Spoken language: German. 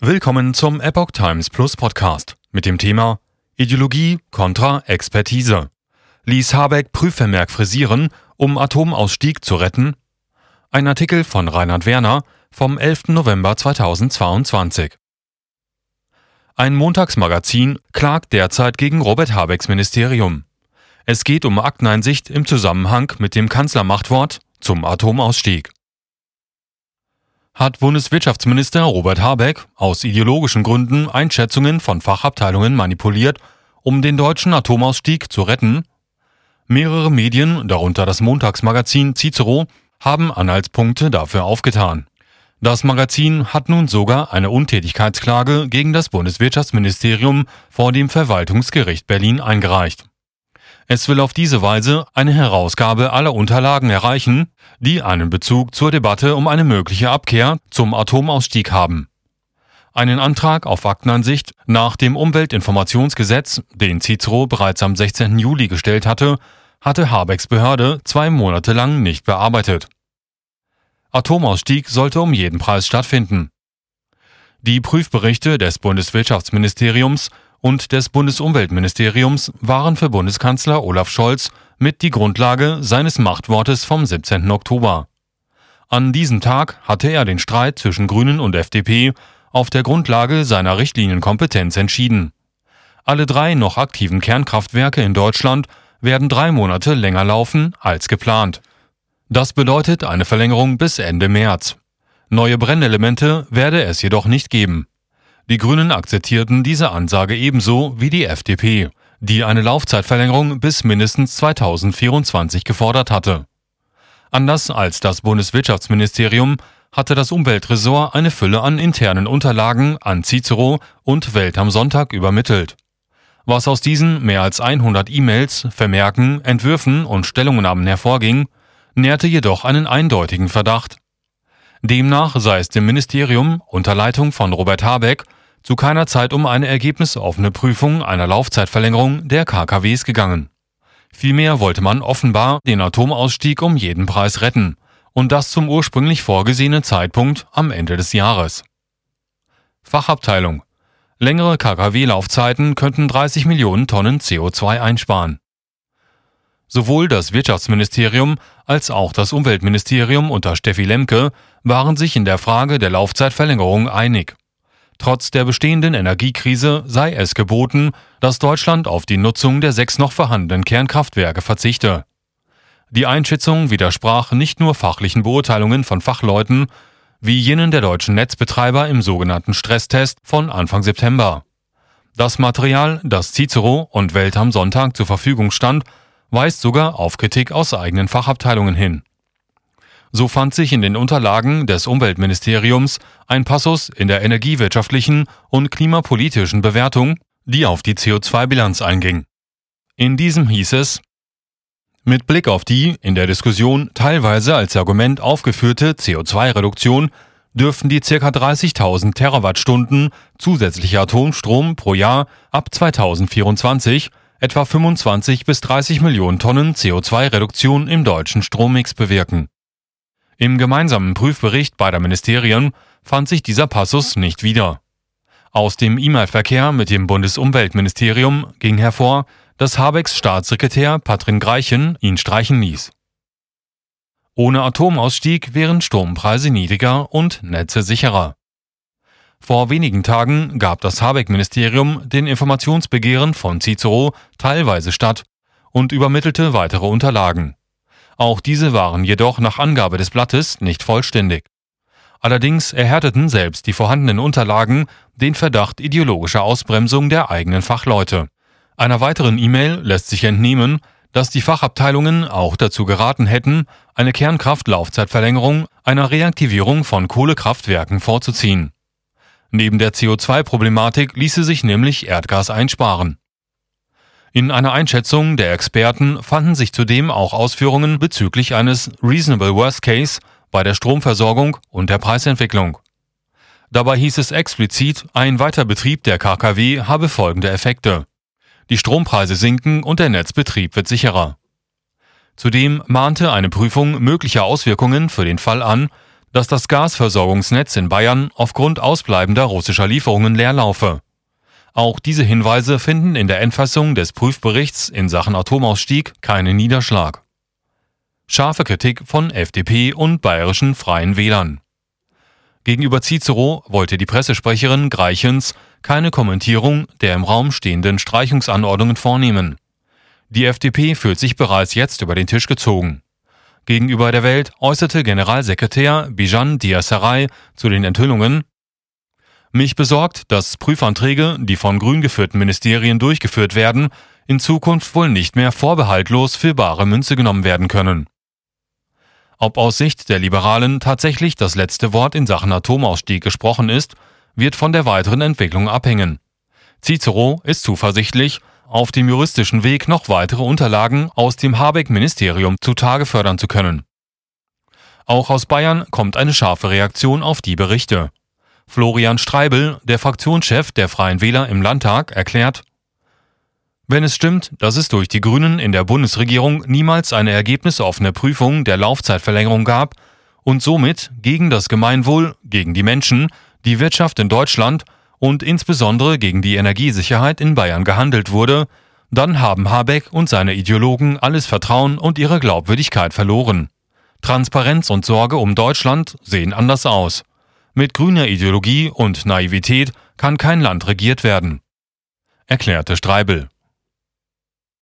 Willkommen zum Epoch Times Plus Podcast mit dem Thema Ideologie kontra Expertise. Ließ Habeck Prüfvermerk frisieren, um Atomausstieg zu retten? Ein Artikel von Reinhard Werner vom 11. November 2022. Ein Montagsmagazin klagt derzeit gegen Robert Habecks Ministerium. Es geht um Akteneinsicht im Zusammenhang mit dem Kanzlermachtwort zum Atomausstieg hat Bundeswirtschaftsminister Robert Habeck aus ideologischen Gründen Einschätzungen von Fachabteilungen manipuliert, um den deutschen Atomausstieg zu retten? Mehrere Medien, darunter das Montagsmagazin Cicero, haben Anhaltspunkte dafür aufgetan. Das Magazin hat nun sogar eine Untätigkeitsklage gegen das Bundeswirtschaftsministerium vor dem Verwaltungsgericht Berlin eingereicht. Es will auf diese Weise eine Herausgabe aller Unterlagen erreichen, die einen Bezug zur Debatte um eine mögliche Abkehr zum Atomausstieg haben. Einen Antrag auf Aktenansicht nach dem Umweltinformationsgesetz, den Cicero bereits am 16. Juli gestellt hatte, hatte Habecks Behörde zwei Monate lang nicht bearbeitet. Atomausstieg sollte um jeden Preis stattfinden. Die Prüfberichte des Bundeswirtschaftsministeriums und des Bundesumweltministeriums waren für Bundeskanzler Olaf Scholz mit die Grundlage seines Machtwortes vom 17. Oktober. An diesem Tag hatte er den Streit zwischen Grünen und FDP auf der Grundlage seiner Richtlinienkompetenz entschieden. Alle drei noch aktiven Kernkraftwerke in Deutschland werden drei Monate länger laufen als geplant. Das bedeutet eine Verlängerung bis Ende März. Neue Brennelemente werde es jedoch nicht geben. Die Grünen akzeptierten diese Ansage ebenso wie die FDP, die eine Laufzeitverlängerung bis mindestens 2024 gefordert hatte. Anders als das Bundeswirtschaftsministerium hatte das Umweltressort eine Fülle an internen Unterlagen an Cicero und Welt am Sonntag übermittelt. Was aus diesen mehr als 100 E-Mails, Vermerken, Entwürfen und Stellungnahmen hervorging, nährte jedoch einen eindeutigen Verdacht. Demnach sei es dem Ministerium unter Leitung von Robert Habeck zu keiner Zeit um eine ergebnisoffene Prüfung einer Laufzeitverlängerung der KKWs gegangen. Vielmehr wollte man offenbar den Atomausstieg um jeden Preis retten, und das zum ursprünglich vorgesehenen Zeitpunkt am Ende des Jahres. Fachabteilung Längere KKW-Laufzeiten könnten 30 Millionen Tonnen CO2 einsparen. Sowohl das Wirtschaftsministerium als auch das Umweltministerium unter Steffi Lemke waren sich in der Frage der Laufzeitverlängerung einig. Trotz der bestehenden Energiekrise sei es geboten, dass Deutschland auf die Nutzung der sechs noch vorhandenen Kernkraftwerke verzichte. Die Einschätzung widersprach nicht nur fachlichen Beurteilungen von Fachleuten, wie jenen der deutschen Netzbetreiber im sogenannten Stresstest von Anfang September. Das Material, das Cicero und Welt am Sonntag zur Verfügung stand, weist sogar auf Kritik aus eigenen Fachabteilungen hin. So fand sich in den Unterlagen des Umweltministeriums ein Passus in der energiewirtschaftlichen und klimapolitischen Bewertung, die auf die CO2-Bilanz einging. In diesem hieß es, mit Blick auf die in der Diskussion teilweise als Argument aufgeführte CO2-Reduktion dürften die ca. 30.000 Terawattstunden zusätzlicher Atomstrom pro Jahr ab 2024 etwa 25 bis 30 Millionen Tonnen CO2-Reduktion im deutschen Strommix bewirken. Im gemeinsamen Prüfbericht beider Ministerien fand sich dieser Passus nicht wieder. Aus dem E-Mail-Verkehr mit dem Bundesumweltministerium ging hervor, dass Habecks Staatssekretär Patrin Greichen ihn streichen ließ. Ohne Atomausstieg wären Strompreise niedriger und Netze sicherer. Vor wenigen Tagen gab das Habeck-Ministerium den Informationsbegehren von Cicero teilweise statt und übermittelte weitere Unterlagen. Auch diese waren jedoch nach Angabe des Blattes nicht vollständig. Allerdings erhärteten selbst die vorhandenen Unterlagen den Verdacht ideologischer Ausbremsung der eigenen Fachleute. Einer weiteren E-Mail lässt sich entnehmen, dass die Fachabteilungen auch dazu geraten hätten, eine Kernkraftlaufzeitverlängerung einer Reaktivierung von Kohlekraftwerken vorzuziehen. Neben der CO2-Problematik ließe sich nämlich Erdgas einsparen. In einer Einschätzung der Experten fanden sich zudem auch Ausführungen bezüglich eines Reasonable Worst Case bei der Stromversorgung und der Preisentwicklung. Dabei hieß es explizit, ein Weiterbetrieb der KKW habe folgende Effekte. Die Strompreise sinken und der Netzbetrieb wird sicherer. Zudem mahnte eine Prüfung möglicher Auswirkungen für den Fall an, dass das Gasversorgungsnetz in Bayern aufgrund ausbleibender russischer Lieferungen leer laufe. Auch diese Hinweise finden in der Endfassung des Prüfberichts in Sachen Atomausstieg keinen Niederschlag. Scharfe Kritik von FDP und bayerischen Freien Wählern. Gegenüber Cicero wollte die Pressesprecherin Greichens keine Kommentierung der im Raum stehenden Streichungsanordnungen vornehmen. Die FDP fühlt sich bereits jetzt über den Tisch gezogen. Gegenüber der Welt äußerte Generalsekretär Bijan Diasaray zu den Enthüllungen, mich besorgt, dass Prüfanträge, die von grün geführten Ministerien durchgeführt werden, in Zukunft wohl nicht mehr vorbehaltlos für bare Münze genommen werden können. Ob aus Sicht der Liberalen tatsächlich das letzte Wort in Sachen Atomausstieg gesprochen ist, wird von der weiteren Entwicklung abhängen. Cicero ist zuversichtlich, auf dem juristischen Weg noch weitere Unterlagen aus dem Habeck-Ministerium zutage fördern zu können. Auch aus Bayern kommt eine scharfe Reaktion auf die Berichte. Florian Streibel, der Fraktionschef der Freien Wähler im Landtag, erklärt, wenn es stimmt, dass es durch die Grünen in der Bundesregierung niemals eine ergebnisoffene Prüfung der Laufzeitverlängerung gab und somit gegen das Gemeinwohl, gegen die Menschen, die Wirtschaft in Deutschland und insbesondere gegen die Energiesicherheit in Bayern gehandelt wurde, dann haben Habeck und seine Ideologen alles Vertrauen und ihre Glaubwürdigkeit verloren. Transparenz und Sorge um Deutschland sehen anders aus. Mit grüner Ideologie und Naivität kann kein Land regiert werden, erklärte Streibel.